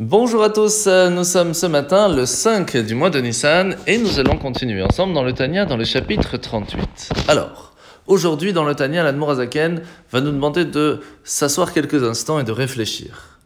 Bonjour à tous, nous sommes ce matin le 5 du mois de Nissan et nous allons continuer ensemble dans le Tania dans le chapitre 38. Alors, aujourd'hui dans le Tania, l'Admorazaken va nous demander de s'asseoir quelques instants et de réfléchir.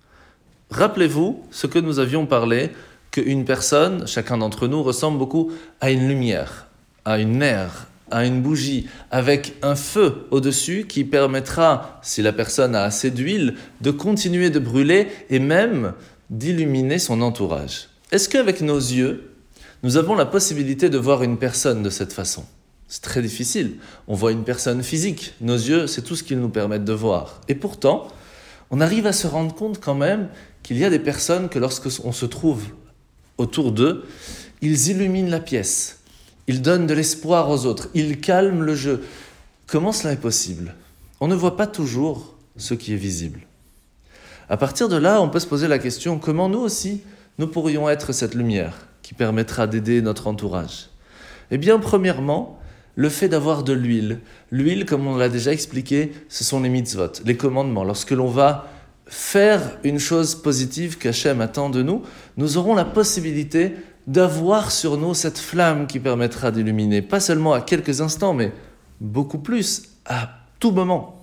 Rappelez-vous ce que nous avions parlé, qu'une personne, chacun d'entre nous, ressemble beaucoup à une lumière, à une nerf, à une bougie avec un feu au-dessus qui permettra, si la personne a assez d'huile, de continuer de brûler et même d'illuminer son entourage. Est-ce qu'avec nos yeux, nous avons la possibilité de voir une personne de cette façon? C'est très difficile. On voit une personne physique. Nos yeux, c'est tout ce qu'ils nous permettent de voir. Et pourtant, on arrive à se rendre compte quand même qu'il y a des personnes que lorsqu'on se trouve autour d'eux, ils illuminent la pièce. Ils donnent de l'espoir aux autres. Ils calment le jeu. Comment cela est possible? On ne voit pas toujours ce qui est visible. À partir de là, on peut se poser la question comment nous aussi, nous pourrions être cette lumière qui permettra d'aider notre entourage? Eh bien, premièrement, le fait d'avoir de l'huile. L'huile, comme on l'a déjà expliqué, ce sont les mitzvot, les commandements. Lorsque l'on va faire une chose positive qu'Hachem attend de nous, nous aurons la possibilité d'avoir sur nous cette flamme qui permettra d'illuminer, pas seulement à quelques instants, mais beaucoup plus, à tout moment.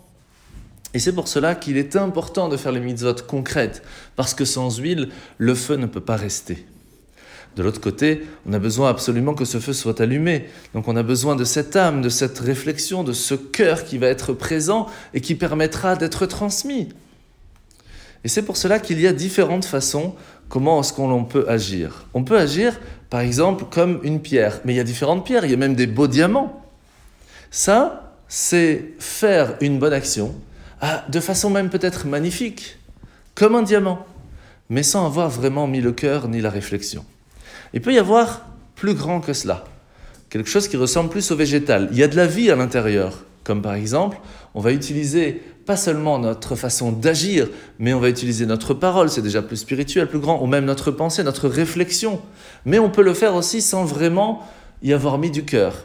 Et c'est pour cela qu'il est important de faire les mitzvot concrètes, parce que sans huile, le feu ne peut pas rester. De l'autre côté, on a besoin absolument que ce feu soit allumé. Donc on a besoin de cette âme, de cette réflexion, de ce cœur qui va être présent et qui permettra d'être transmis. Et c'est pour cela qu'il y a différentes façons comment est-ce qu'on peut agir. On peut agir, par exemple, comme une pierre. Mais il y a différentes pierres, il y a même des beaux diamants. Ça, c'est faire une bonne action ah, de façon même peut-être magnifique, comme un diamant, mais sans avoir vraiment mis le cœur ni la réflexion. Il peut y avoir plus grand que cela, quelque chose qui ressemble plus au végétal. Il y a de la vie à l'intérieur, comme par exemple, on va utiliser pas seulement notre façon d'agir, mais on va utiliser notre parole, c'est déjà plus spirituel, plus grand, ou même notre pensée, notre réflexion. Mais on peut le faire aussi sans vraiment y avoir mis du cœur.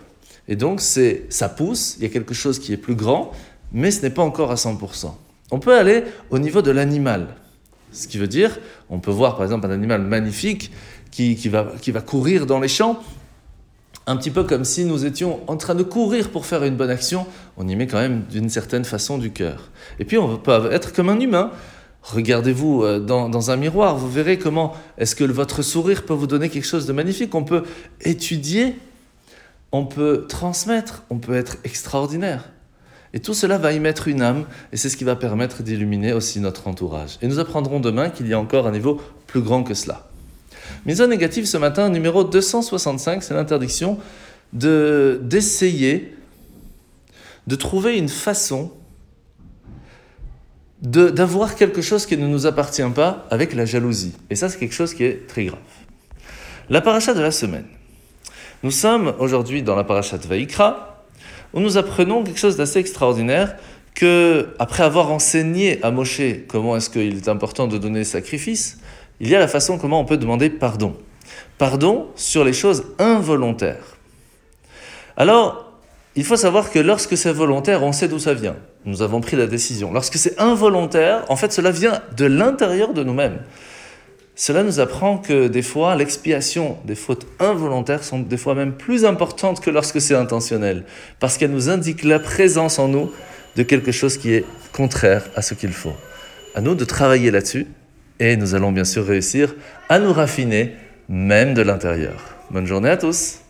Et donc, c'est, ça pousse, il y a quelque chose qui est plus grand, mais ce n'est pas encore à 100%. On peut aller au niveau de l'animal. Ce qui veut dire, on peut voir par exemple un animal magnifique qui, va, qui va courir dans les champs, un petit peu comme si nous étions en train de courir pour faire une bonne action, on y met quand même d'une certaine façon du cœur. Et puis on peut être comme un humain. Regardez-vous euh, dans, dans, un miroir, vous verrez comment est-ce que votre sourire peut vous donner quelque chose de magnifique. On peut étudier, on peut transmettre, on peut être extraordinaire. Et tout cela va y mettre une âme, et c'est ce qui va permettre d'illuminer aussi notre entourage. Et nous apprendrons demain qu'il y a encore un niveau plus grand que cela. Mise en négative ce matin, numéro 265, c'est l'interdiction de, d'essayer de trouver une façon d'avoir quelque chose qui ne nous appartient pas avec la jalousie. Et ça, c'est quelque chose qui est très grave. La paracha de la semaine. Nous sommes aujourd'hui dans la paracha de Vaikra, où nous apprenons quelque chose d'assez extraordinaire que, après avoir enseigné à Moshe comment est-ce qu'il est important de donner sacrifice, il y a la façon comment on peut demander pardon. Pardon sur les choses involontaires. Alors, il faut savoir que lorsque c'est volontaire, on sait d'où ça vient. Nous avons pris la décision. Lorsque c'est involontaire, en fait, cela vient de l'intérieur de nous-mêmes. Cela nous apprend que des fois, l'expiation des fautes involontaires sont des fois même plus importantes que lorsque c'est intentionnel, parce qu'elles nous indiquent la présence en nous de quelque chose qui est contraire à ce qu'il faut. À nous de travailler là-dessus, et nous allons bien sûr réussir à nous raffiner, même de l'intérieur. Bonne journée à tous